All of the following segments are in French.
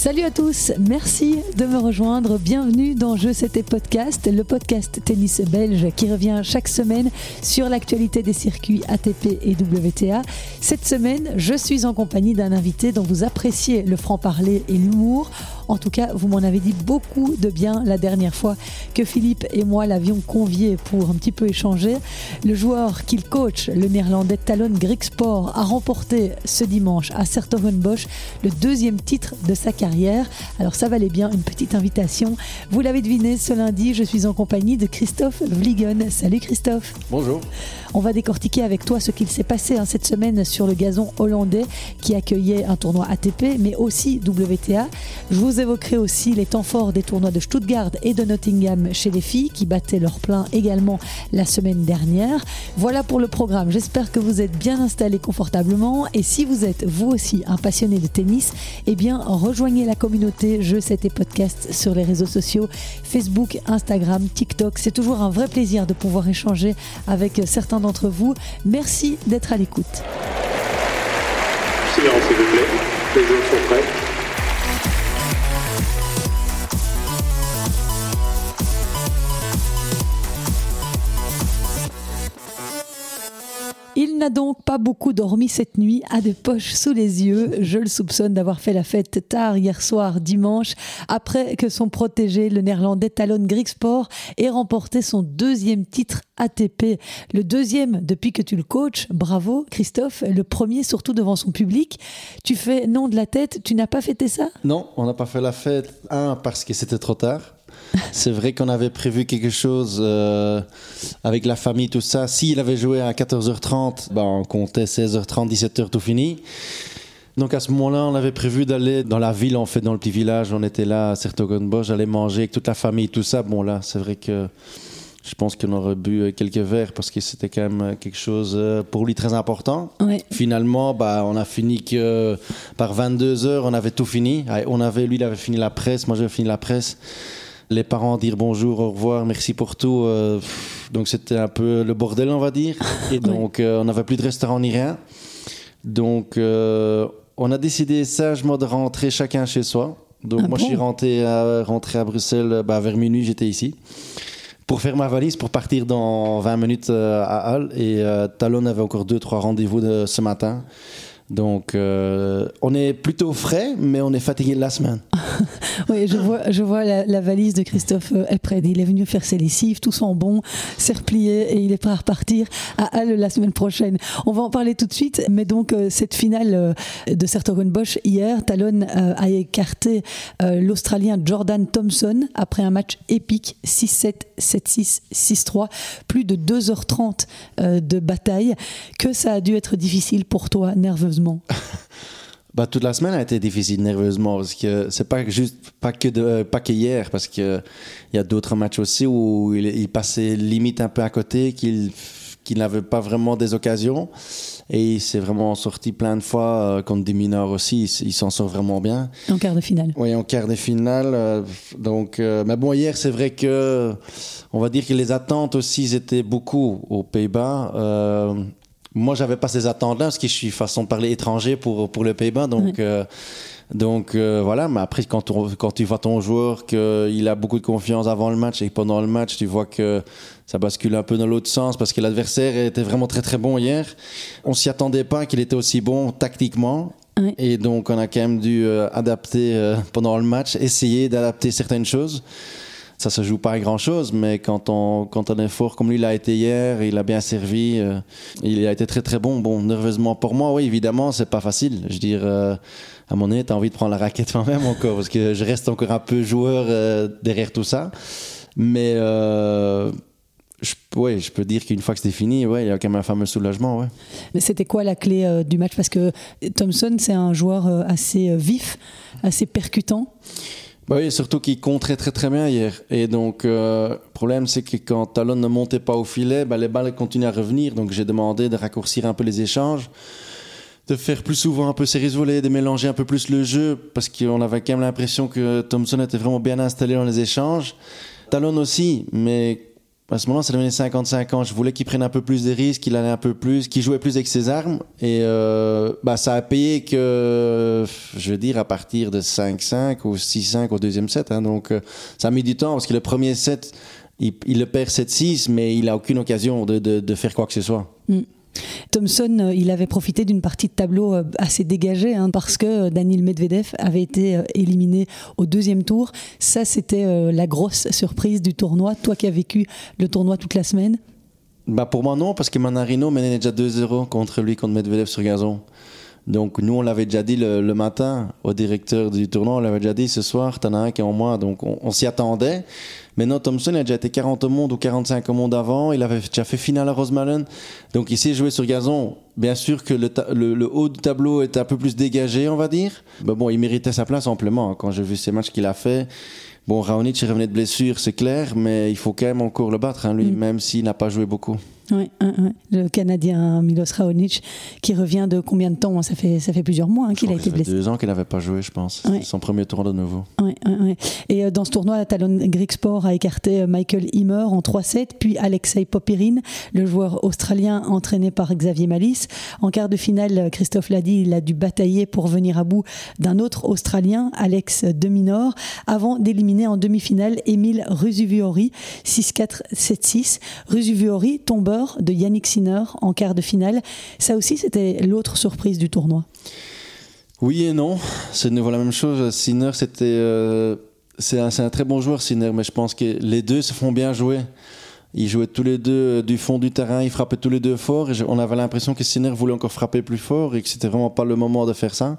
Salut à tous, merci de me rejoindre. Bienvenue dans Je C'était Podcast, le podcast tennis belge qui revient chaque semaine sur l'actualité des circuits ATP et WTA. Cette semaine, je suis en compagnie d'un invité dont vous appréciez le franc-parler et l'humour. En tout cas, vous m'en avez dit beaucoup de bien la dernière fois que Philippe et moi l'avions convié pour un petit peu échanger. Le joueur qu'il coach, le néerlandais Talon Grigsport, a remporté ce dimanche à Sertogenbosch le deuxième titre de sa carrière. Alors ça valait bien une petite invitation. Vous l'avez deviné, ce lundi, je suis en compagnie de Christophe Vliegen. Salut Christophe. Bonjour. On va décortiquer avec toi ce qu'il s'est passé hein, cette semaine sur le gazon hollandais qui accueillait un tournoi ATP, mais aussi WTA. Je vous évoquerai aussi les temps forts des tournois de Stuttgart et de Nottingham chez les filles qui battaient leur plein également la semaine dernière. Voilà pour le programme. J'espère que vous êtes bien installés confortablement et si vous êtes vous aussi un passionné de tennis, eh bien rejoignez la communauté Je sais tes podcasts sur les réseaux sociaux Facebook, Instagram, TikTok. C'est toujours un vrai plaisir de pouvoir échanger avec certains d'entre vous. Merci d'être à l'écoute. S'il vous plaît. Les joueurs sont prêts. N'a donc pas beaucoup dormi cette nuit, a des poches sous les yeux. Je le soupçonne d'avoir fait la fête tard hier soir, dimanche, après que son protégé, le néerlandais Talon Grigsport, ait remporté son deuxième titre ATP. Le deuxième depuis que tu le coaches. Bravo, Christophe. Le premier, surtout devant son public. Tu fais non de la tête. Tu n'as pas fêté ça? Non, on n'a pas fait la fête. Un, parce que c'était trop tard. C'est vrai qu'on avait prévu quelque chose euh, avec la famille, tout ça. S'il avait joué à 14h30, ben on comptait 16h30, 17h, tout fini. Donc à ce moment-là, on avait prévu d'aller dans la ville, en fait, dans le petit village. On était là à Sertogenbosch, j'allais manger avec toute la famille, tout ça. Bon, là, c'est vrai que je pense qu'on aurait bu quelques verres parce que c'était quand même quelque chose euh, pour lui très important. Ouais. Finalement, bah, on a fini que par 22 heures, on avait tout fini. Ah, On avait, lui, il avait fini la presse, moi j'avais fini la presse. Les parents dire bonjour, au revoir, merci pour tout. euh, donc c'était un peu le bordel, on va dire. Et donc euh, on n'avait plus de restaurant ni rien. Donc euh, on a décidé sagement de rentrer chacun chez soi. Donc Ah moi je suis rentré à, rentré à Bruxelles bah, vers minuit, j'étais ici pour faire ma valise pour partir dans 20 minutes à Halle. Et Talon avait encore deux, trois rendez-vous de ce matin. Donc, euh, on est plutôt frais, mais on est fatigué de la semaine. Oui, je vois, je vois la, la valise de Christophe euh, est prête. Il est venu faire ses lessives, tout sent bon, c'est replié et il est prêt à repartir à Halle la semaine prochaine. On va en parler tout de suite, mais donc euh, cette finale euh, de Sertogenbosch hier, Talon euh, a écarté euh, l'Australien Jordan Thompson après un match épique 6-7, 7-6, 6-3, plus de 2h30 euh, de bataille. Que ça a dû être difficile pour toi nerveusement? Bah, toute la semaine a été difficile nerveusement parce que c'est pas juste pas que de, euh, pas que hier parce que il y a d'autres matchs aussi où il, il passait limite un peu à côté qu'il qu'il n'avait pas vraiment des occasions et il s'est vraiment sorti plein de fois euh, contre des mineurs aussi il, s'en sort vraiment bien En quart de finale. Oui, en quart de finale. euh, donc, euh, mais bon, hier, c'est vrai que on va dire que les attentes aussi étaient beaucoup aux Pays-Bas. Moi, j'avais pas ces attentes-là parce que je suis façon de parler étranger pour pour les Pays-Bas, donc. Euh, donc euh, voilà, mais après quand, on- quand tu vois ton joueur qu'il a beaucoup de confiance avant le match et que pendant le match tu vois que ça bascule un peu dans l'autre sens parce que l'adversaire était vraiment très très bon hier. On s'y attendait pas qu'il était aussi bon tactiquement. Et donc on a quand même dû euh, adapter euh, pendant le match, essayer d'adapter certaines choses. Ça se joue pas à grand chose, mais quand on, quand on est fort comme lui l'a été hier, il a bien servi, euh, il a été très très bon. Bon, nerveusement pour moi, oui, évidemment, c'est pas facile. Je veux dire, euh, à mon nez, t'as envie de prendre la raquette moi-même encore, parce que je reste encore un peu joueur euh, derrière tout ça. Mais je, je peux dire qu'une fois que c'est fini, ouais, il y a quand même un fameux soulagement. Mais c'était quoi la clé du match? Parce que Thompson, c'est un joueur assez vif, assez percutant. Bah oui, surtout qu'il compte très très bien hier. Et donc, euh, le problème c'est que quand Talon ne montait pas au filet, bah, les balles continuaient à revenir. Donc j'ai demandé de raccourcir un peu les échanges, de faire plus souvent un peu séries volées, de mélanger un peu plus le jeu, parce qu'on avait quand même l'impression que Thompson était vraiment bien installé dans les échanges. Talon aussi, mais À ce moment-là, ça devenait 55 ans. Je voulais qu'il prenne un peu plus de risques, qu'il allait un peu plus, qu'il jouait plus avec ses armes. Et euh, bah, ça a payé que, je veux dire, à partir de 5-5 ou 6-5 au deuxième set. Hein. Donc, euh, ça a mis du temps parce que le premier set, il, le perd 7-6, mais il a aucune occasion de, de, de faire quoi que ce soit. Mm. Thompson, euh, il avait profité d'une partie de tableau euh, assez dégagée hein, parce que euh, Daniel Medvedev avait été éliminé au deuxième tour. Ça, c'était la grosse surprise du tournoi. Toi qui as vécu le tournoi toute la semaine bah Pour moi, non, parce que Manarino menait déjà 2-0 contre lui, contre Medvedev sur gazon. Donc nous, on l'avait déjà dit le, matin au directeur du tournoi, on l'avait déjà dit ce soir, t'en as un qui est en moins. Donc on, on s'y attendait. Maintenant, Thompson, il a déjà été 40 au monde ou 45 au monde avant. Il avait déjà fait finale à Rosemalen. Donc il sait jouer sur gazon. Bien sûr que le, le, le, haut du tableau est un peu plus dégagé, on va dire. Mais bon, il méritait sa place amplement. Quand j'ai vu ces matchs qu'il a fait, bon, Raonic revenait de blessure, c'est clair, mais il faut quand même encore le battre, hein, lui, mm. même s'il n'a pas joué beaucoup. Oui, le Canadien Milos Raonic qui revient de combien de temps? Ça fait, ça fait plusieurs mois hein, qu'il a été blessé. deux ans qu'il n'avait pas joué, je pense. Ouais. Son premier tour de nouveau. Ouais, ouais, Et euh, dans ce tournoi, Talon Greek Sport a écarté euh, Michael Himmer en 3-7, puis Alexei Popirin, le joueur australien entraîné par Xavier Malice. En quart de finale, Christophe l'a dit, il a dû batailler pour venir à bout d'un autre Australien, Alex Deminor, avant d'éliminer en demi-finale Emile Rusuviori, 6-4, 7-6. Rusuviori, tombeur de Yannick Sinner en quart de finale. Ça aussi, c'était l'autre surprise du tournoi. Oui et non. C'est de nouveau la même chose. Sinner, c'était. Euh, c'est un, un, très bon joueur, Sinner, mais je pense que les deux se font bien jouer. Ils jouaient tous les deux du fond du terrain, ils frappaient tous les deux fort. Et on avait l'impression que Sinner voulait encore frapper plus fort et que c'était vraiment pas le moment de faire ça.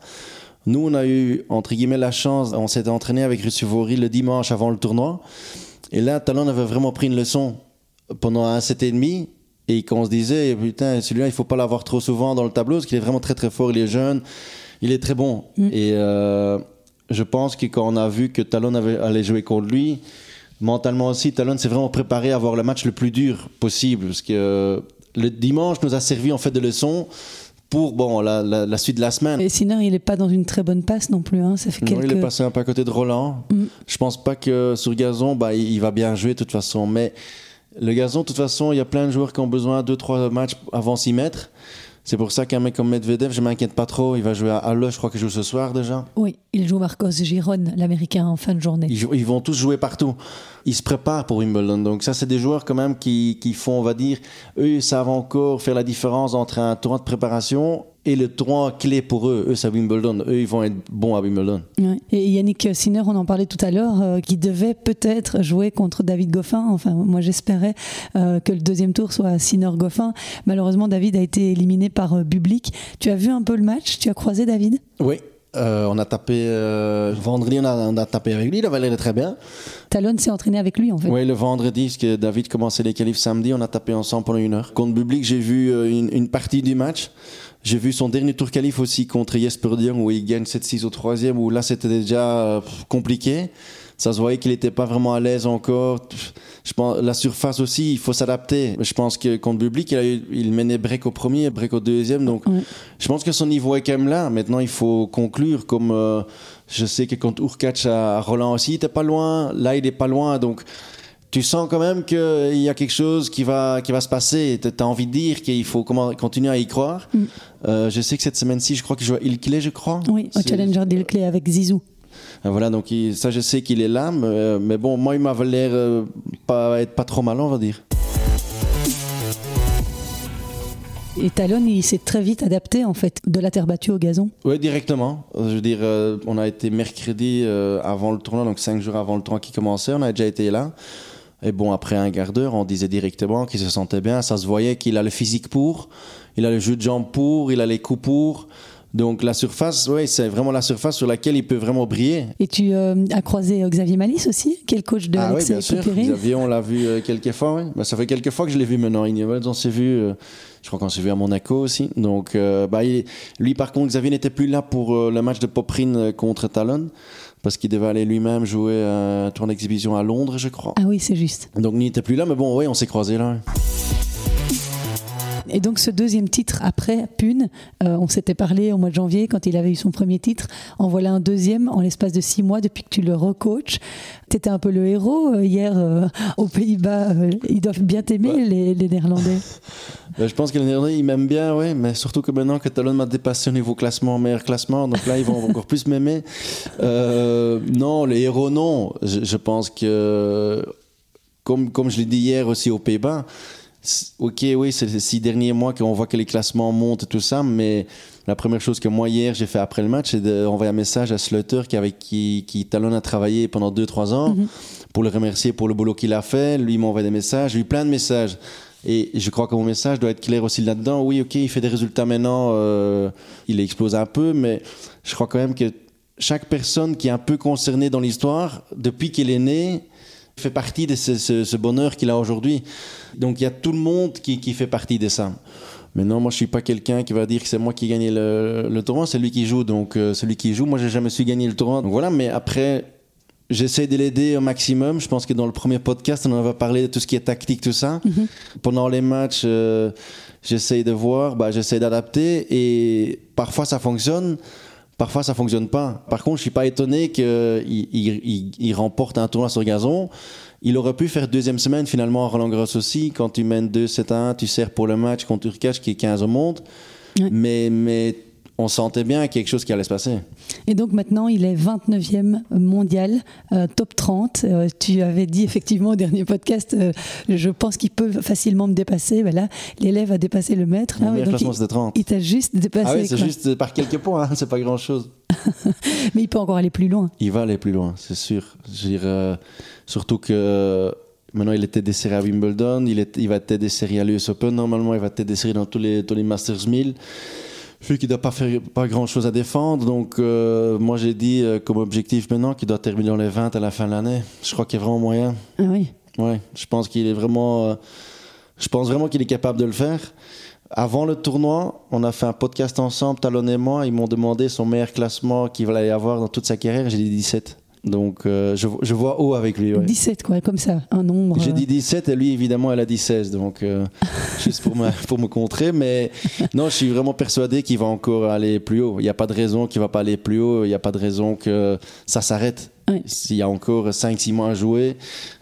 Nous, on a eu, entre guillemets, la chance. On s'était entraîné avec Russuvori le dimanche avant le tournoi. Et là, Talon avait vraiment pris une leçon pendant un set et demi. Et qu'on se disait, putain, celui-là, il faut pas l'avoir trop souvent dans le tableau, parce qu'il est vraiment très très fort, il est jeune, il est très bon. Mm. Et euh, je pense que quand on a vu que Talon avait, allait jouer contre lui, mentalement aussi, Talon s'est vraiment préparé à avoir le match le plus dur possible, parce que euh, le dimanche nous a servi en fait de leçon pour bon, la, la, la, suite de la semaine. Et Sinner, il n'est pas dans une très bonne passe non plus. Hein. Ça fait quelques... Il est passé un peu à côté de Roland. Mm. Je pense pas que sur gazon, bah, il va bien jouer de toute façon. Mais le gazon, de toute façon, il y a plein de joueurs qui ont besoin de 2-3 matchs avant s'y mettre. C'est pour ça qu'un mec comme Medvedev, je m'inquiète pas trop. Il va jouer à Halle, je crois qu'il joue ce soir déjà. Oui, il joue Marcos Giron, l'américain, en fin de journée. Ils, ils, vont tous jouer partout. Ils se préparent pour Wimbledon. Donc, ça, c'est des joueurs quand même qui, qui font, on va dire, eux, ils savent encore faire la différence entre un tournoi de préparation et le tournoi clé pour eux, eux c'est Wimbledon, eux ils vont être bons à Wimbledon. Ouais. Et Yannick Sinner, on en parlait tout à l'heure, euh, qui devait peut-être jouer contre David Goffin. Enfin, moi j'espérais euh, que le deuxième tour soit Sinner-Goffin. Malheureusement, David a été éliminé par euh, Bublik. Tu as vu un peu le match? Tu as croisé David? Oui, euh, on a tapé euh, vendredi, on a, on a, tapé avec lui, il avait l'air très bien. Talon s'est entraîné avec lui en fait. Oui, le vendredi, parce que David commençait les qualifs samedi, on a tapé ensemble pendant une heure. Contre Bublik, j'ai vu une, une, partie du match. J'ai vu son dernier tour qualif aussi contre Jesper Dion où il gagne 7-6 au troisième, où là c'était déjà compliqué. Ça se voyait qu'il n'était pas vraiment à l'aise encore. Je pense la surface aussi, il faut s'adapter. Je pense que contre Bublik, il, a eu, il menait break au premier, break au deuxième. Donc, je pense que son niveau est quand même là. Maintenant, il faut conclure. Comme euh, je sais que contre Urkac à Roland aussi, il n'était pas loin. Là, il n'est pas loin. Donc, tu sens quand même qu'il y a quelque chose qui va, qui va se passer. Tu as envie de dire qu'il faut continuer à y croire. Mm. Euh, je sais que cette semaine-ci, je crois qu'il joue à Ilkley, je crois. Oui, au Challenger d'Ilkley avec Zizou. Voilà, donc il, ça, je sais qu'il est là, mais, mais, bon, moi, il m'avait l'air euh, pas être pas trop mal, on va dire. Et Talon, il s'est très vite adapté en fait de la terre battue au gazon. Oui, directement. Je veux dire, euh, on a été mercredi euh, avant le tournoi, donc cinq jours avant le tournoi qui commençait, on a déjà été là. Et bon, après un quart d'heure, on disait directement qu'il se sentait bien. Ça se voyait qu'il a le physique pour, il a le jeu de jambes pour, il a les coups pour. Donc la surface, ouais, c'est vraiment la surface sur laquelle il peut vraiment briller. Et tu euh, as croisé Xavier Malice aussi, qui est le coach de ah oui, bien sûr. Xavier, on l'a vu euh, quelques fois. Ouais. Bah, ça fait quelques fois que je l'ai vu maintenant. On s'est vu, euh, je crois qu'on s'est vu à Monaco aussi. Donc bah, il, lui, par contre, Xavier n'était plus là pour le match de Poprine contre Talon parce qu'il devait aller lui-même jouer un tour d'exhibition à Londres, je crois. Ah oui, c'est juste. Donc il n'était plus là, mais bon, oui, on s'est croisés là. Et donc ce deuxième titre après Pune, euh, on s'était parlé au mois de janvier quand il avait eu son premier titre. En voilà un deuxième en l'espace de six mois depuis que tu le recoaches. Tu étais un peu le héros euh, hier euh, aux Pays-Bas. euh, ils doivent bien t'aimer Ouais. les, les Néerlandais. Ben, je pense que Néerlandais, ils m'aiment bien, oui, mais surtout que maintenant que Talon m'a dépassé au niveau classement, meilleur classement, donc là, ils vont encore plus m'aimer. Euh, non, les héros, non. Je, je pense que, comme, comme je l'ai dit hier aussi aux Pays-Bas, ok, oui, c'est les six derniers mois qu'on voit que les classements montent et tout ça, mais la première chose que moi, hier, j'ai fait après le match, c'est d'envoyer un message à Slutter, qui, avec qui, qui Talon a travaillé pendant 2-3 ans, pour le remercier pour le boulot qu'il a fait. Lui, m'a envoyé des messages, eu plein de messages. Et je crois que mon message doit être clair aussi là-dedans. Oui, ok, il fait des résultats maintenant, euh, il explose un peu, mais je crois quand même que chaque personne qui est un peu concernée dans l'histoire, depuis qu'il est né, fait partie de ce, bonheur qu'il a aujourd'hui. Donc il y a tout le monde qui, fait partie de ça. Maintenant, moi, je suis pas quelqu'un qui va dire que c'est moi qui ai gagné le, le tournoi, c'est lui qui joue. Donc, euh, celui qui joue, moi, j'ai jamais su gagner le tournoi. Donc voilà, mais après, j'essaie de l'aider au maximum. Je pense que dans le premier podcast, on en avait parlé de tout ce qui est tactique, tout ça. Pendant les matchs, euh, j'essaie de voir, bah, j'essaie d'adapter et parfois ça fonctionne. Parfois, ça fonctionne pas. Par contre, je suis pas étonné qu'il il, il- il remporte un tournoi sur gazon. Il aurait pu faire deuxième semaine finalement à Roland Garros aussi. Quand tu mènes 2-7 1, tu sers pour le match contre Urkash qui est 15 au monde. Ouais. Mais, mais on sentait bien quelque chose qui allait se passer. Et donc maintenant, il est 29e mondial, euh, top 30. Euh, tu avais dit effectivement au dernier podcast, euh, je pense qu'il peut facilement me dépasser. Ben là, l'élève a dépassé le maître. Mon là, donc classement, il, c'était 30. il t'a juste dépassé. Ah oui, c'est juste par quelques points, hein, c'est pas grand chose. Mais il peut encore aller plus loin. Il va aller plus loin, c'est sûr. Dire, surtout que maintenant il était desserré à Wimbledon, il, est, il va être desserré à l'US Open, normalement il va être desserré dans tous les, tous les Masters 1000. Vu qu'il ne doit pas faire pas grand chose à défendre, donc euh, moi j'ai dit euh, comme objectif maintenant qu'il doit terminer dans les 20 à la fin de l'année. Je crois qu'il y a vraiment moyen. Ah oui. Ouais, je pense qu'il est vraiment. euh, je pense vraiment qu'il est capable de le faire. Avant le tournoi, on a fait un podcast ensemble, Talon et moi. Ils m'ont demandé son meilleur classement qu'il allait avoir dans toute sa carrière. J'ai dit 17. Donc euh, je, je vois haut avec lui. ouais. 17, quoi, comme ça, un nombre. J'ai dit 17 et lui évidemment elle a dit 16 donc euh, juste pour me, pour me contrer mais non je suis vraiment persuadé qu'il va encore aller plus haut il n'y a pas de raison qu'il va pas aller plus haut il n'y a pas de raison que ça s'arrête Ouais. s'il y a encore 5-6 mois à jouer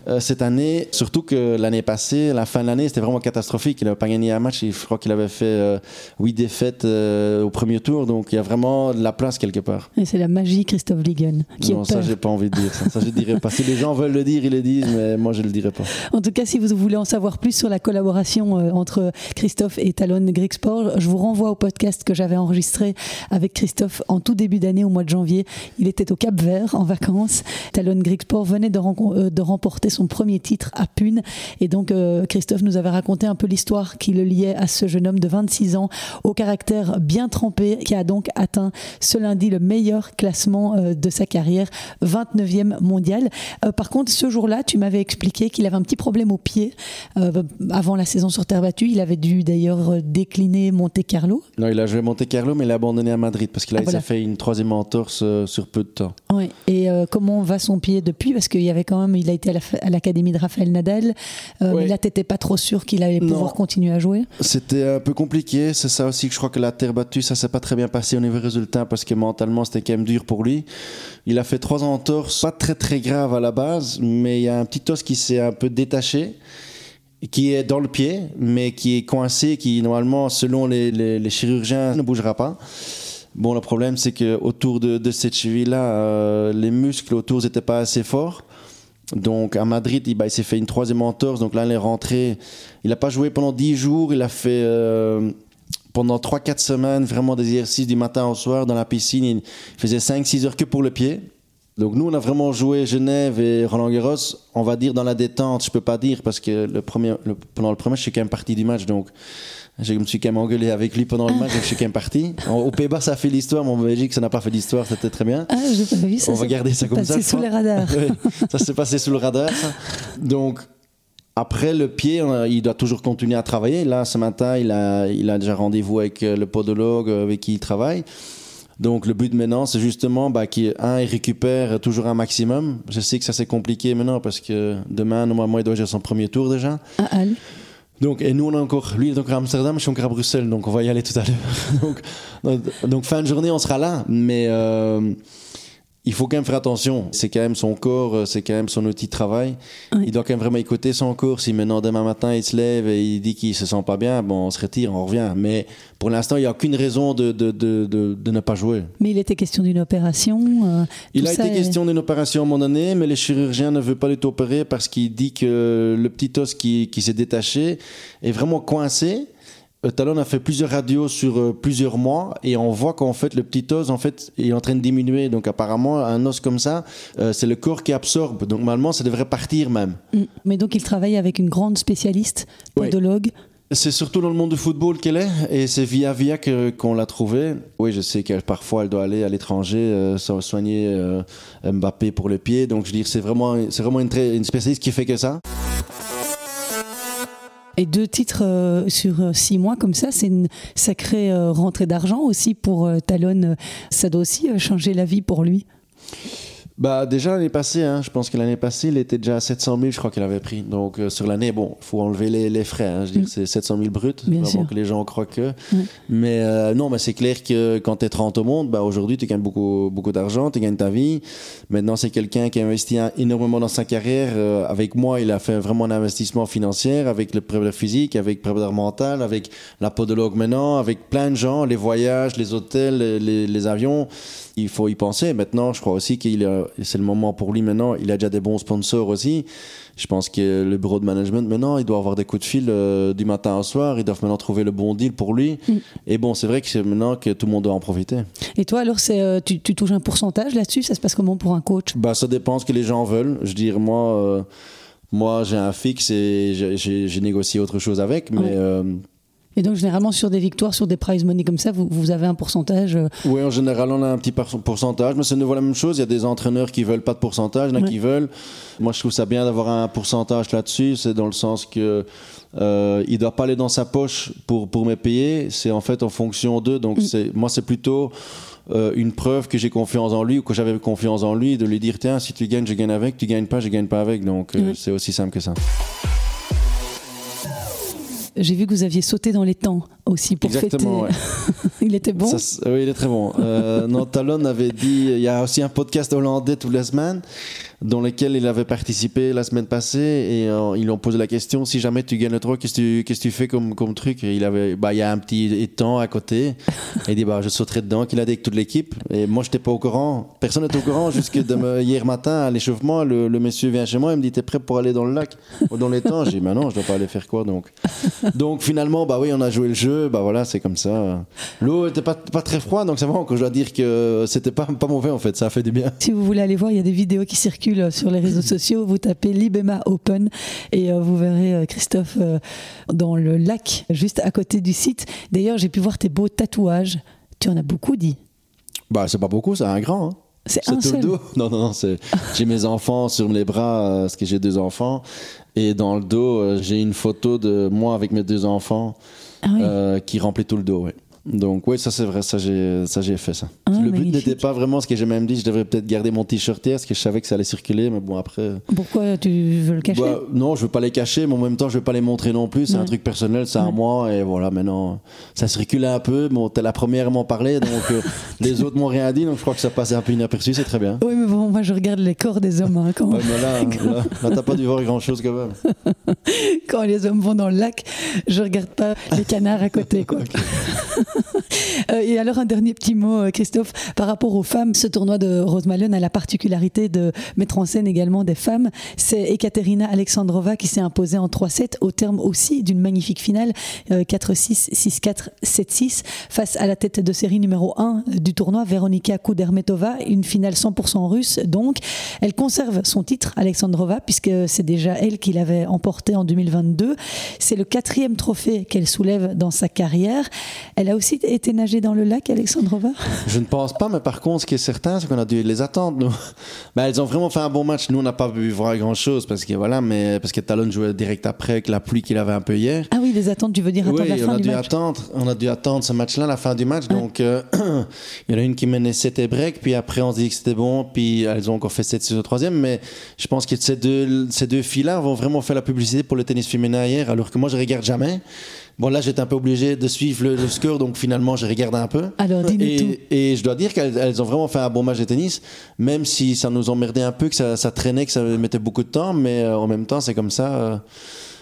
euh, cette année surtout que l'année passée la fin de l'année c'était vraiment catastrophique. Il n'avait pas gagné un match je crois qu'il avait fait 8 défaites euh, au premier tour. Donc il y a vraiment de la place quelque part. Et c'est la magie Christophe Ligon qui non ça j'ai pas envie de dire ça, ça je dirais pas. Si les gens veulent le dire ils le disent mais moi je le dirais pas. En tout cas, si vous voulez en savoir plus sur la collaboration euh, entre Christophe et Talon Greek Sport, je vous renvoie au podcast que j'avais enregistré avec Christophe en tout début d'année, au mois de janvier. Il était au Cap Vert en vacances. Talon Greek Sport venait de, euh, de remporter son premier titre à Pune. Et donc, euh, Christophe nous avait raconté un peu l'histoire qui le liait à ce jeune homme de 26 ans, au caractère bien trempé, qui a donc atteint ce lundi le meilleur classement euh, de sa carrière, 29e mondial. Par contre, ce jour-là, tu m'avais expliqué qu'il avait un petit problème au pied avant la saison sur terre battue. Il avait dû d'ailleurs décliner Monte Carlo. Non, il a joué Monte Carlo, mais il a abandonné à Madrid parce qu'il a Ah, voilà. s'est fait une troisième entorse sur peu de temps. Ouais. Et comment va son pied depuis Parce qu'il y avait quand même, il a été à la- à l'académie de Raphaël Nadal. Euh, Ouais. Mais là, t'étais pas trop sûr qu'il allait Non. pouvoir continuer à jouer. C'était un peu compliqué, c'est ça aussi que je crois que la terre battue, ça s'est pas très bien passé au niveau résultat parce que mentalement c'était quand même dur pour lui. Il a fait trois entorses, pas très très grave à la base, mais il y a un petit os qui s'est un peu détaché qui est dans le pied, mais qui est coincé, qui normalement, selon les, les- les chirurgiens, ne bougera pas. Bon, le problème, c'est que autour de, cette cheville-là, euh, les muscles autour n'étaient pas assez forts. Donc à Madrid, il, bah, il s'est fait une troisième entorse. Donc là, il est rentré. Il n'a pas joué pendant 10 jours. Il a fait euh, pendant 3-4 semaines vraiment des exercices du matin au soir dans la piscine. Il faisait 5-6 heures que pour le pied. Donc nous, on a vraiment joué Genève et Roland Garros, on va dire dans la détente, je peux pas dire, parce que le premier, le- pendant le premier, je suis quand même parti du match, donc je me suis quand même engueulé avec lui pendant le match, donc je suis quand même parti. Au Pays-Bas, ça a fait l'histoire, mais en Belgique, ça n'a pas fait l'histoire, c'était très bien. Ah, j'ai pas vu ça. On va c'est garder ça comme ça. je sous les radars. Ça s'est passé sous le radar. ça. Donc, après le pied, il doit toujours continuer à travailler. Là, ce matin, il a, il a déjà rendez-vous avec euh, le podologue euh, avec qui il travaille. Donc, le but maintenant, c'est justement bah, qu'il un, il récupère toujours un maximum. Je sais que ça c'est compliqué maintenant parce que demain, normalement, il doit jouer son premier tour déjà. Ah, Al. Donc, et nous, on est encore, lui, est encore à Amsterdam, je suis encore à Bruxelles, donc on va y aller tout à l'heure. donc, donc, fin de journée, on sera là, mais euh, il faut quand même faire attention. C'est quand même son corps, euh, c'est quand même son outil de travail. Oui. Il doit quand même vraiment écouter son corps. Si maintenant, demain matin, il se lève et il dit qu'il se sent pas bien, bon, on se retire, on revient. Mais pour l'instant, il n'y a aucune raison de, de, de, de, ne pas jouer. Mais il était question d'une opération. euh, Il a été est- question d'une opération à un moment donné, mais le chirurgien ne veut pas du tout opérer parce qu'il dit que le petit os qui, qui s'est détaché est vraiment coincé. Euh, Talon a fait plusieurs radios sur euh, plusieurs mois et on voit qu'en fait le petit os en fait est en train de diminuer. Donc apparemment un os comme ça, euh, c'est le corps qui absorbe. Donc normalement ça devrait partir même. Mm. Mais donc il travaille avec une grande spécialiste, Oui. podologue. C'est surtout dans le monde du football qu'elle est, et c'est via via que- qu'on l'a trouvée. Oui, je sais qu'elle parfois elle doit aller à l'étranger euh, so- soigner Mbappé pour les pieds. Donc je veux dire, c'est vraiment, c'est vraiment une, une spécialiste qui fait que ça. Et deux titres euh, sur euh, six mois comme ça, c'est une sacrée euh, rentrée d'argent aussi pour Talon. Ça doit aussi changer la vie pour lui. Bah déjà l'année passée, hein, je pense que l'année passée, il était déjà à 700 000, je crois qu'il avait pris. Donc euh, sur l'année, bon, faut enlever les, les frais. hein, je veux dire, Mm. c'est 700 000 bruts, avant que les gens croient que. Mais euh, non, mais c'est clair que quand tu es 30 au monde, bah aujourd'hui tu gagnes beaucoup, beaucoup d'argent, tu gagnes ta vie. Maintenant, c'est quelqu'un qui a investi énormément dans sa carrière. Euh, avec moi, il a fait vraiment un investissement financier, avec le préparation physique, avec le préparation mental, avec la podologue maintenant, avec plein de gens, les voyages, les hôtels, les- les avions. Il faut y penser. Maintenant, je crois aussi qu'il c'est le moment pour lui maintenant. Il a déjà des bons sponsors aussi. Je pense que le bureau de management maintenant, il doit avoir des coups de fil euh, du matin au soir. Ils doivent maintenant trouver le bon deal pour lui. Mm. Et bon, c'est vrai que c'est maintenant que tout le monde doit en profiter. Et toi, alors, c'est, euh, tu, tu touches un pourcentage là-dessus? Ça se passe comment pour un coach? Bah, ça dépend ce que les gens veulent. Je veux dire, moi, euh, moi, j'ai un fixe et j'ai- négocié autre chose avec, mais Ouais. Et donc, généralement, sur des victoires, sur des prize money comme ça, vous, vous avez un pourcentage. euh, oui, en général, on a un petit pourcentage, mais c'est de nouveau la même chose. Il y a des entraîneurs qui veulent pas de pourcentage, il y en a Ouais. qui veulent. Moi, je trouve ça bien d'avoir un pourcentage là-dessus. C'est dans le sens que euh, il doit pas aller dans sa poche pour pour me payer. C'est en fait en fonction d'eux. Donc, c'est moi, c'est plutôt euh, une preuve que j'ai confiance en lui ou que j'avais confiance en lui, de lui dire tiens, si tu gagnes, je gagne avec, tu gagnes pas, je gagne pas avec. Donc, euh, c'est aussi simple que ça. J'ai vu que vous aviez sauté dans les temps aussi pour Exactement, fêter. Il était bon. Ça, oui, il est très bon. Euh, non, Talon avait dit, il y a aussi un podcast hollandais toutes les semaines dans lequel il avait participé la semaine passée et euh, ils lui ont posé la question si jamais tu gagnes le 3 qu'est-ce que tu, qu'est-ce que tu fais comme, comme truc? Et il avait bah il y a un petit étang à côté. Et il dit bah je sauterai dedans qu'il a dit avec toute l'équipe. Et moi j'étais pas au courant. Personne n'était au courant jusque de hier matin à l'échauffement. Le, le monsieur vient chez moi il me dit t'es prêt pour aller dans le lac? Ou dans l'étang? J'ai dit bah non je dois pas aller faire quoi donc? Donc finalement bah oui on a joué le jeu. Bah voilà c'est comme ça. L'eau était pas, pas très froide donc c'est vraiment que je dois dire que c'était pas, pas mauvais en fait. Ça a fait du bien. Si vous voulez aller voir, il y a des vidéos qui circulent sur les réseaux sociaux. Vous tapez Libema Open et euh, vous verrez euh, Christophe euh, dans le lac juste à côté du site. D'ailleurs, j'ai pu voir tes beaux tatouages. Tu en as beaucoup dit. Bah, c'est pas beaucoup, c'est un grand. Hein. C'est un seul. dos. Non, non, non, j'ai mes enfants sur les bras, euh, parce que j'ai deux enfants. Et dans le dos, euh, j'ai une photo de moi avec mes deux enfants Ah oui. euh, qui remplit tout le dos, ouais. Donc, oui, ça c'est vrai, ça j'ai, ça j'ai fait ça. Ah, le but n'était pas vraiment ce que j'ai même dit, je devrais peut-être garder mon t-shirt hier, parce que je savais que ça allait circuler, mais bon, après. Pourquoi tu veux le cacher? Bah, non, je veux pas les cacher, mais en même temps, je veux pas les montrer non plus. C'est Ouais. un truc personnel, c'est à moi. Et voilà, maintenant, ça circule un peu. Bon, t'es la première à m'en parler, donc euh, les autres m'ont rien dit, donc je crois que ça passe un peu inaperçu, c'est très bien. Oui, mais bon, moi je regarde les corps des hommes. hein, quand, Ouais, mais là, là, là, t'as pas dû voir grand chose quand même. quand les hommes vont dans le lac, je regarde pas les canards à côté. Quoi. Euh, et alors un dernier petit mot, euh, Christophe, par rapport aux femmes, ce tournoi de Rosemalen a la particularité de mettre en scène également des femmes. C'est Ekaterina Alexandrova qui s'est imposée en 3-7 au terme aussi d'une magnifique finale euh, 4-6, 6-4, 7-6 face à la tête de série numéro 1 du tournoi, Veronika Kudermetova, une finale 100% russe. Donc, elle conserve son titre, Alexandrova, puisque c'est déjà elle qui l'avait emporté en 2022. C'est le quatrième trophée qu'elle soulève dans sa carrière. Elle a aussi été été nager dans le lac, Alexandrova Je ne pense pas, mais par contre, ce qui est certain, c'est qu'on a dû les attendre. Nous. Ben, elles ont vraiment fait un bon match. Nous, on n'a pas pu voir grand-chose parce que voilà, mais parce que Talon jouait direct après avec la pluie qu'il avait un peu hier. Ah oui, les attentes, tu veux dire attendre Oui, la on fin a du dû match attendre. On a dû attendre ce match-là, la fin du match. Donc, euh, il y en a une qui menait 7 et break, puis après on se dit que c'était bon, puis elles ont encore fait 7 au troisième. Mais je pense que ces deux, ces deux filles-là vont vraiment faire la publicité pour le tennis féminin hier, alors que moi je regarde jamais. Bon, là, j'étais un peu obligé de suivre le, le score, donc finalement, je regarde un peu. Alors, dis-nous tout. Et, et je dois dire qu'elles elles ont vraiment fait un bon match de tennis, même si ça nous emmerdait un peu, que ça, ça traînait, que ça mettait beaucoup de temps, mais euh, en même temps, c'est comme ça. euh.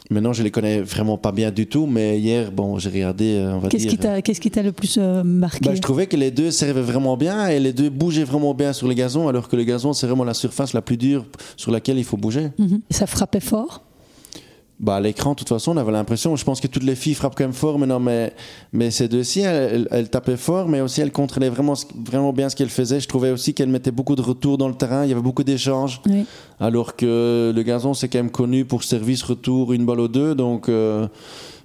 Maintenant, je les connais vraiment pas bien du tout, mais hier, bon, j'ai regardé, euh, on va Qu'est-ce dire. qui t'a qu'est-ce qui t'a le plus euh, marqué? Bah, je trouvais que les deux servaient vraiment bien et les deux bougeaient vraiment bien sur le gazon, alors que le gazon, c'est vraiment la surface la plus dure sur laquelle il faut bouger. Mhm. Ça frappait fort? Bah, à l'écran, de toute façon, on avait l'impression, je pense que toutes les filles frappent quand même fort maintenant, mais, mais ces deux-ci, elles, elles- elles tapaient fort, mais aussi elles contrôlaient vraiment, vraiment bien ce qu'elles faisaient. Je trouvais aussi qu'elles mettaient beaucoup de retours dans le terrain, il y avait beaucoup d'échanges, Oui. alors que le gazon, c'est quand même connu pour service, retour, une balle aux deux, donc... euh,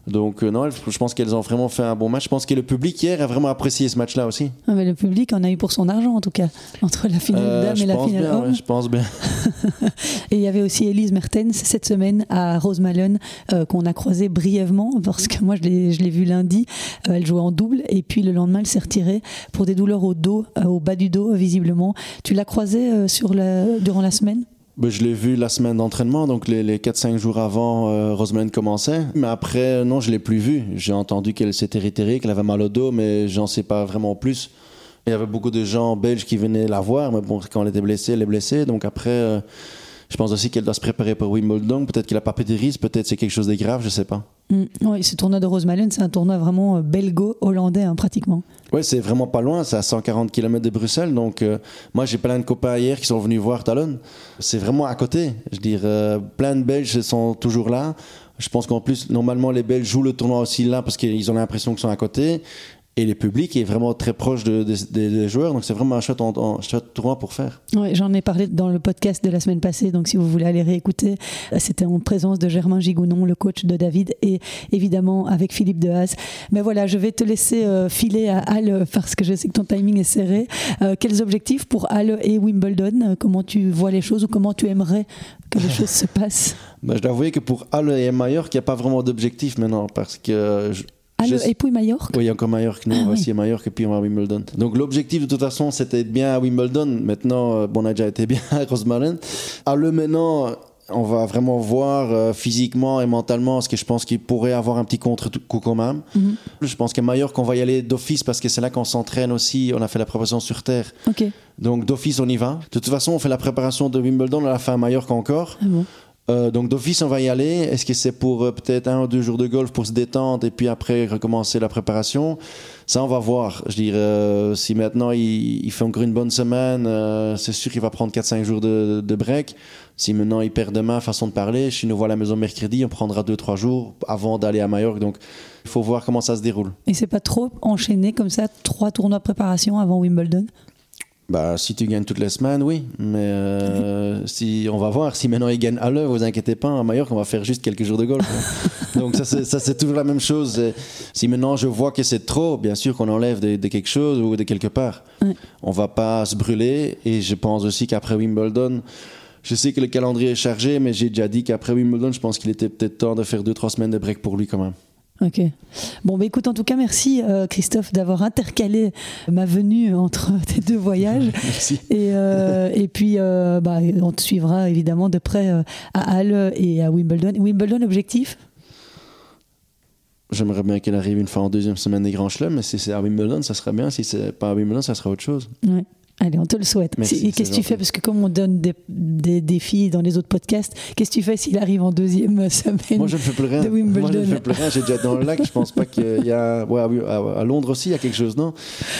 donc euh, non, je pense qu'elles ont vraiment fait un bon match. Je pense que le public hier a vraiment apprécié ce match-là aussi. Ah, mais le public en a eu pour son argent en tout cas, entre la finale Euh, dame et la finale bien, homme. ouais, je pense bien. Et il y avait aussi Elise Mertens cette semaine à Rosemalen euh, qu'on a croisé brièvement parce que moi je l'ai, je l'ai vue lundi. Euh, elle jouait en double et puis le lendemain elle s'est retirée pour des douleurs au dos, euh, au bas du dos visiblement. Tu l'as croisée sur la, durant la semaine? Ben, je l'ai vu la semaine d'entraînement, donc les, les 4-5 jours avant, euh, Rosemary commençait. Mais après, non, je l'ai plus vue. J'ai entendu qu'elle s'était réitérée, qu'elle avait mal au dos, mais j'en sais pas vraiment plus. Il y avait beaucoup de gens belges qui venaient la voir, mais bon, quand elle était blessée, elle est blessée. Donc après, euh, je pense aussi qu'elle doit se préparer pour Wimbledon. Peut-être qu'elle a pas pris de risque, peut-être c'est quelque chose de grave, je sais pas. Mm. Oui, ce tournoi de Rosemalen, c'est un tournoi vraiment euh, belgo-hollandais hein, pratiquement. Ouais, c'est vraiment pas loin, c'est à 140 km de Bruxelles. Donc, euh, moi, j'ai plein de copains hier qui sont venus voir Talon. C'est vraiment à côté. Je veux dire, euh, plein de Belges sont toujours là. Je pense qu'en plus, normalement, les Belges jouent le tournoi aussi là parce qu'ils ont l'impression qu'ils sont à côté. Et le public est vraiment très proche de- de- des- des joueurs. Donc, c'est vraiment un chouette, en- tournoi pour faire. Ouais, J'en ai parlé dans le podcast de la semaine passée, donc si vous voulez aller réécouter, euh, c'était en présence de Germain Gigounon, le coach de David, et évidemment avec Philippe Dehaze. Mais voilà, je vais te laisser euh, filer à Halle parce que je sais que ton timing est serré. Euh, quels objectifs pour Halle et Wimbledon? Euh, Comment tu vois les choses ou comment tu aimerais que les choses se passent? Ben, je dois avouer que pour Halle et Mallorca, il n'y a pas vraiment d'objectif maintenant parce que. je- je- et puis Majorque Oui, encore Mallorca. Nous, Ah on va oui. aussi à Mallorca, puis on va à Wimbledon. Donc, l'objectif, de toute façon, c'était bien à Wimbledon. Maintenant, euh, bon, on a déjà été bien à Rosmalen. À le maintenant, on va vraiment voir euh, physiquement et mentalement ce que je pense qu'il pourrait avoir un petit contre-coup quand même. Mhm. Je pense qu'à Mallorca, on va y aller d'office parce que c'est là qu'on s'entraîne aussi. On a fait la préparation sur terre. Donc, d'office, on y va. De toute façon, on fait la préparation de Wimbledon à la fin à Mallorca encore. Ah bon? Euh, donc d'office on va y aller. Est-ce que c'est pour euh, peut-être un ou deux jours de golf pour se détendre et puis après recommencer la préparation? Ça on va voir. Je dirais euh, si maintenant il, fait encore une bonne semaine, euh, c'est sûr qu'il va prendre 4-5 jours de, break. Si maintenant il perd demain, façon de parler, si nous voit à la maison mercredi, on prendra 2-3 jours avant d'aller à Majorque. Donc il faut voir comment ça se déroule. Et c'est pas trop enchaîné comme ça, trois tournois de préparation avant Wimbledon? Bah, si tu gagnes toutes les semaines, oui. Mais euh, si, on va voir. Si maintenant il gagne à l'heure, vous inquiétez pas. À Mallorca, on va faire juste quelques jours de golf. hein. Donc ça, c'est, toujours la même chose. Si maintenant je vois que c'est trop, bien sûr qu'on enlève de, de quelque chose ou de quelque part. Ouais. On va pas se brûler. Et je pense aussi qu'après Wimbledon, je sais que le calendrier est chargé, mais j'ai déjà dit qu'après Wimbledon, je pense qu'il était peut-être temps de faire 2-3 semaines de break pour lui quand même. Ok. Bon, bah écoute, en tout cas, merci euh, Christophe d'avoir intercalé ma venue entre tes deux voyages. Merci. Et, euh, et puis, euh, bah, on te suivra évidemment de près à Halle et à Wimbledon. Wimbledon, objectif? J'aimerais bien qu'elle arrive une fois en deuxième semaine des grands chelems, mais si c'est à Wimbledon, ça serait bien. Si c'est pas à Wimbledon, ça serait autre chose. Ouais. Allez, on te le souhaite. Merci, qu'est-ce que tu fais? Parce que comme on donne des, des défis dans les autres podcasts, qu'est-ce que tu fais s'il arrive en deuxième semaine Moi, je ne fais plus rien. Moi, je ne fais plus rien. J'ai déjà dans le lac. Je pense pas qu'il y a. Ouais, à, Londres aussi, il y a quelque chose, non?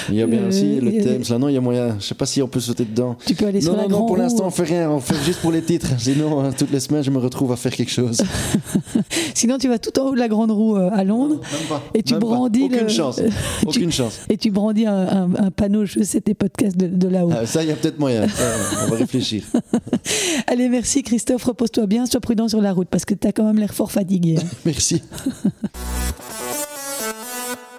Il y a bien Euh, aussi le a- Thames. Là, non, il y a moyen. Je sais pas si on peut sauter dedans. Tu peux aller Non, sur la non, non, pour l'instant, on fait rien. On fait juste pour les titres. Sinon, hein, toutes les semaines, je me retrouve à faire quelque chose. Sinon, tu vas tout en haut de la grande roue euh, à Londres. Même pas. Et tu Même pas. brandis Aucune le- chance. Tu- Aucune chance. Et tu brandis un, un- un panneau, je sais, tes podcasts de, de là-haut. Ah, ça, il y a peut-être moyen. On va réfléchir. Allez, merci Christophe, repose-toi bien, sois prudent sur la route parce que tu as quand même l'air fort fatigué. hein. Merci.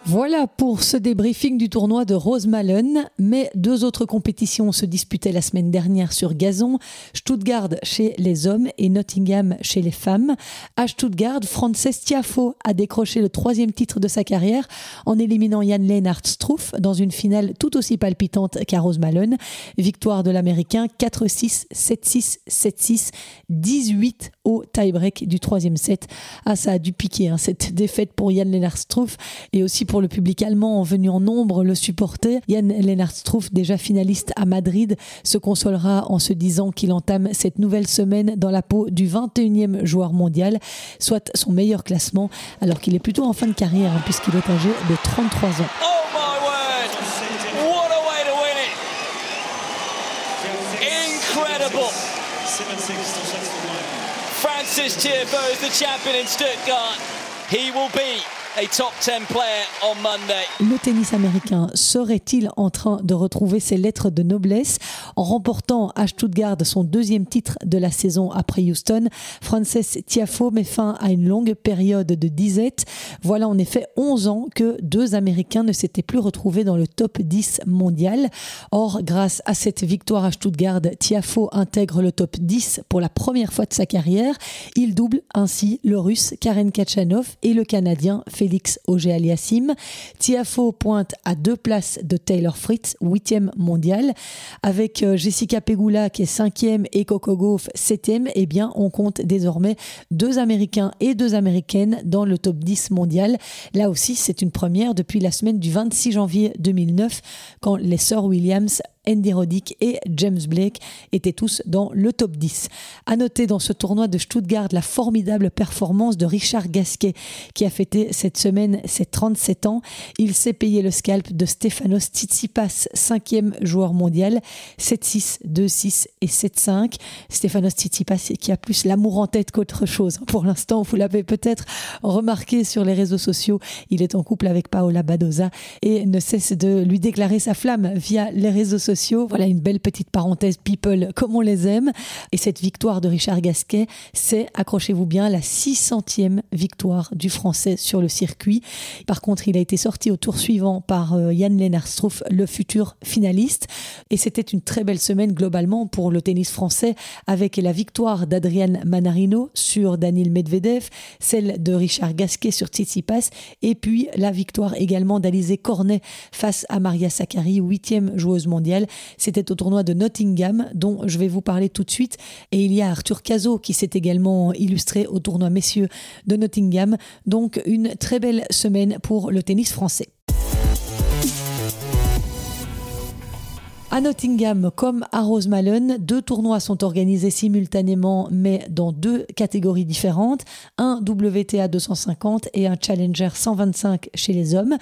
Voilà pour ce débriefing du tournoi de Rose Malone. Mais deux autres compétitions se disputaient la semaine dernière sur gazon. Stuttgart chez les hommes et Nottingham chez les femmes. À Stuttgart, Frances Tiafo a décroché le troisième titre de sa carrière en éliminant Jan Lennart Struff dans une finale tout aussi palpitante qu'à Rose Malone. Victoire de l'Américain 4-6, 7-6, 7-6, 18 au tie-break du troisième set. Ah, ça a dû piquer hein, cette défaite pour Jan Lennart Struff et aussi pour pour le public allemand venu en nombre le supporter. Jan Lennart Struff, déjà finaliste à Madrid, se consolera en se disant qu'il entame cette nouvelle semaine dans la peau du 21e joueur mondial, soit son meilleur classement, alors qu'il est plutôt en fin de carrière, hein, puisqu'il est âgé de 33 ans. Oh! Francis Tiafoe the champion in Stuttgart. He will be le tennis américain serait-il en train de retrouver ses lettres de noblesse en remportant à Stuttgart son deuxième titre de la saison après Houston? Frances Tiafo met fin à une longue période de disette. Voilà en effet 11 ans que deux Américains ne s'étaient plus retrouvés dans le top 10 mondial. Or, grâce à cette victoire à Stuttgart, Tiafo intègre le top 10 pour la première fois de sa carrière. Il double ainsi le russe Karen Kachanov et le canadien Félix Auger-Aliassime. Tiafo pointe à deux places de Taylor Fritz, huitième mondial. Avec euh, Jessica Pegula qui est cinquième et Coco Gauff septième, eh bien, on compte désormais deux Américains et deux Américaines dans le top 10 mondial. Là aussi, c'est une première depuis la semaine du 26 janvier 2009 quand les sœurs Williams Andy Roddick et James Blake étaient tous dans le top 10. À noter dans ce tournoi de Stuttgart la formidable performance de Richard Gasquet qui a fêté cette semaine ses 37 ans. Il s'est payé le scalp de Stefanos Tsitsipas, cinquième joueur mondial, 7-6, 2-6 et 7-5. Stefanos Tsitsipas qui a plus l'amour en tête qu'autre chose. Pour l'instant, vous l'avez peut-être remarqué sur les réseaux sociaux, il est en couple avec Paola Badoza et ne cesse de lui déclarer sa flamme via les réseaux sociaux voilà une belle petite parenthèse people comme on les aime. Et cette victoire de Richard Gasquet, c'est, accrochez-vous bien, la 600e victoire du Français sur le circuit. Par contre, il a été sorti au tour suivant par euh, Yann Lennart le futur finaliste. Et c'était une très belle semaine globalement pour le tennis français avec la victoire d'Adrian Manarino sur Daniel Medvedev, celle de Richard Gasquet sur Tsitsipas et puis la victoire également d'Alizé Cornet face à Maria Sakkari, huitième joueuse mondiale. C'était au tournoi de Nottingham, dont je vais vous parler tout de suite. Et il y a Arthur Cazot qui s'est également illustré au tournoi messieurs de Nottingham. Donc une très belle semaine pour le tennis français. À Nottingham comme à Rosemallen, deux tournois sont organisés simultanément mais dans deux catégories différentes, un WTA 250 et un Challenger 125 chez les hommes.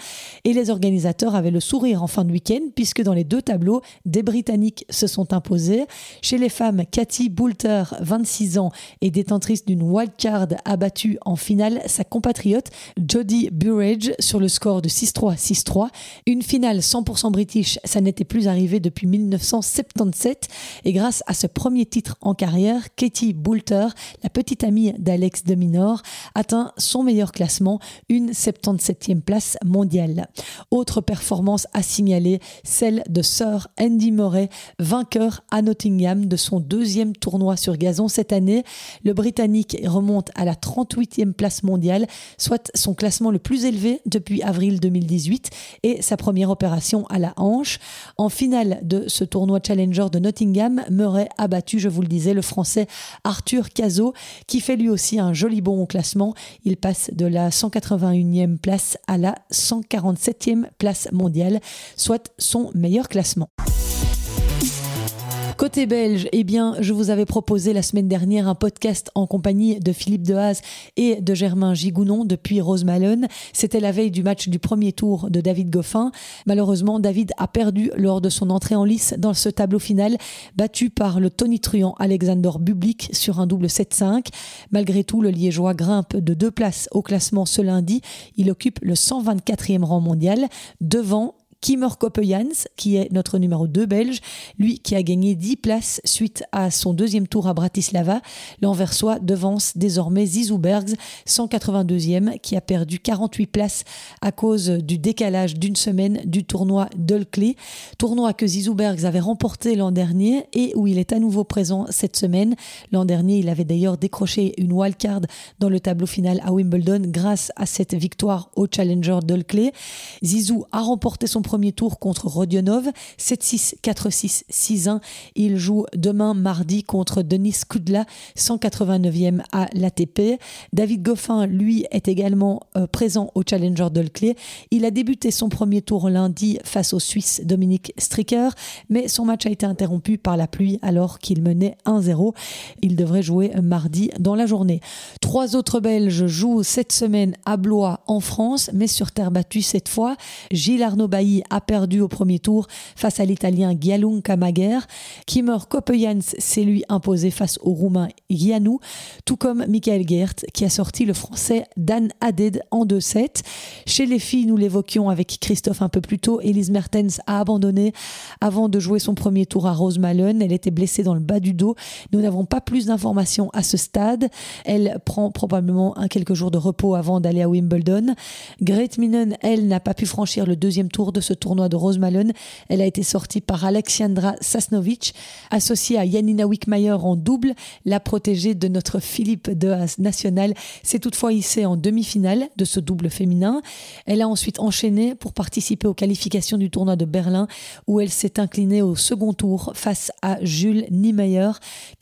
Et les organisateurs avaient le sourire en fin de week-end puisque dans les deux tableaux, des Britanniques se sont imposés. Chez les femmes, Cathy Boulter, 26 ans et détentrice d'une wildcard, a battu en finale sa compatriote Jodie Burrage sur le score de 6-3, 6-3. Une finale 100% british, ça n'était plus arrivé depuis 1977. Et grâce à ce premier titre en carrière, Katie Boulter, la petite amie d'Alex de Minor, atteint son meilleur classement, une 77e place mondiale. Autre performance à signaler, celle de Sir Andy Murray, vainqueur à Nottingham de son deuxième tournoi sur gazon cette année. Le Britannique remonte à la 38e place mondiale, soit son classement le plus élevé depuis avril 2018 et sa première opération à la hanche. En finale de ce tournoi Challenger de Nottingham, Murray a battu, je vous le disais, le français Arthur Cazot, qui fait lui aussi un joli bond au classement. Il passe de la 181e place à la 147e place mondiale, soit son meilleur classement. Côté belge, eh bien, je vous avais proposé la semaine dernière un podcast en compagnie de Philippe Dehaze et de Germain Gigounon depuis Rosemalone. C'était la veille du match du premier tour de David Goffin. Malheureusement, David a perdu lors de son entrée en lice dans ce tableau final, battu par le tonitruant Alexander Bublik sur un double 7-5. Malgré tout, le Liégeois grimpe de deux places au classement ce lundi. Il occupe le 124e rang mondial devant Kimmer Koppejans, qui est notre numéro 2 belge, lui qui a gagné 10 places suite à son deuxième tour à Bratislava. L'Anversois devance désormais Zizou Bergs, 182e, qui a perdu 48 places à cause du décalage d'une semaine du tournoi d'Ulkley. Tournoi que Zizou Bergs avait remporté l'an dernier et où il est à nouveau présent cette semaine. L'an dernier, il avait d'ailleurs décroché une wildcard dans le tableau final à Wimbledon grâce à cette victoire au Challenger d'Ulkley. Zizou a remporté son premier tour contre Rodionov, 7-6, 4-6, 6-1. Il joue demain mardi contre Denis Kudla, 189e à l'ATP. David Goffin, lui, est également euh, présent au Challenger d'Ulkley. Il a débuté son premier tour lundi face au Suisse Dominique Stricker, mais son match a été interrompu par la pluie alors qu'il menait 1-0. Il devrait jouer mardi dans la journée. Trois autres Belges jouent cette semaine à Blois en France, mais sur terre battue cette fois. Gilles Arnaud Bailly a perdu au premier tour face à l'Italien Gialun Kamaguer. Kimmer Koppejans s'est lui imposé face au Roumain Gianou, tout comme Michael Gert qui a sorti le Français Dan Haded en 2-7. Chez les filles, nous l'évoquions avec Christophe un peu plus tôt, Elise Mertens a abandonné avant de jouer son premier tour à Rosemalen. Elle était blessée dans le bas du dos. Nous n'avons pas plus d'informations à ce stade. Elle prend probablement un quelques jours de repos avant d'aller à Wimbledon. Grete Minen, elle, n'a pas pu franchir le deuxième tour de ce tournoi de Rosemalen. Elle a été sortie par Alexandra Sasnovic, associée à Janina Wickmayer en double. La protégée de notre Philippe Haas national s'est toutefois hissée en demi-finale de ce double féminin. Elle a ensuite enchaîné pour participer aux qualifications du tournoi de Berlin où elle s'est inclinée au second tour face à Jules Niemeyer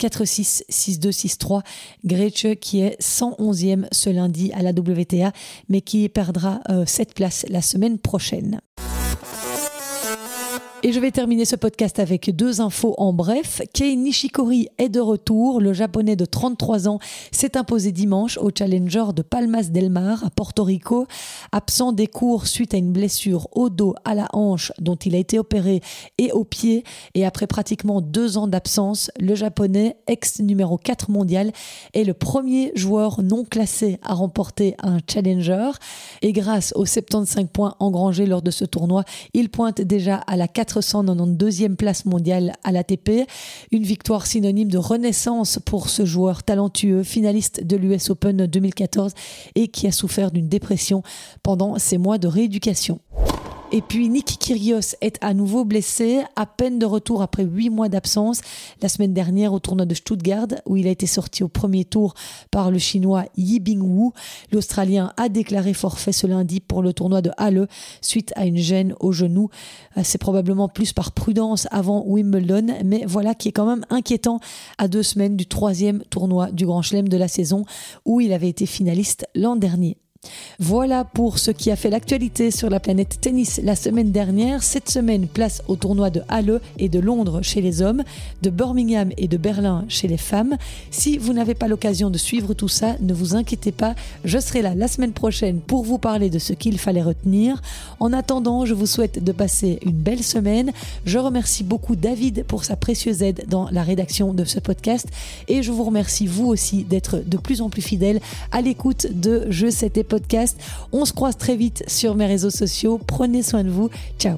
4-6, 6-2, 6-3. Grete qui est 111e ce lundi à la WTA mais qui perdra euh, cette place la semaine prochaine. Et je vais terminer ce podcast avec deux infos en bref. Kei Nishikori est de retour. Le japonais de 33 ans s'est imposé dimanche au Challenger de Palmas del Mar à Porto Rico. Absent des cours suite à une blessure au dos, à la hanche dont il a été opéré et au pied. Et après pratiquement deux ans d'absence, le japonais, ex numéro 4 mondial, est le premier joueur non classé à remporter un Challenger. Et grâce aux 75 points engrangés lors de ce tournoi, il pointe déjà à la 4 492e place mondiale à l'ATP. Une victoire synonyme de renaissance pour ce joueur talentueux, finaliste de l'US Open 2014 et qui a souffert d'une dépression pendant ses mois de rééducation. Et puis Nick Kyrgios est à nouveau blessé, à peine de retour après huit mois d'absence la semaine dernière au tournoi de Stuttgart où il a été sorti au premier tour par le chinois Yi Bingwu. L'Australien a déclaré forfait ce lundi pour le tournoi de Halle suite à une gêne au genou. Euh, c'est probablement plus par prudence avant Wimbledon, mais voilà qui est quand même inquiétant à deux semaines du troisième tournoi du Grand Chelem de la saison où il avait été finaliste l'an dernier. Voilà pour ce qui a fait l'actualité sur la planète tennis la semaine dernière. Cette semaine, place au tournoi de Halle et de Londres chez les hommes, de Birmingham et de Berlin chez les femmes. Si vous n'avez pas l'occasion de suivre tout ça, ne vous inquiétez pas, je serai là la semaine prochaine pour vous parler de ce qu'il fallait retenir. En attendant, je vous souhaite de passer une belle semaine. Je remercie beaucoup David pour sa précieuse aide dans la rédaction de ce podcast et je vous remercie vous aussi d'être de plus en plus fidèle à l'écoute de Je C'était podcast. On se croise très vite sur mes réseaux sociaux. Prenez soin de vous. Ciao.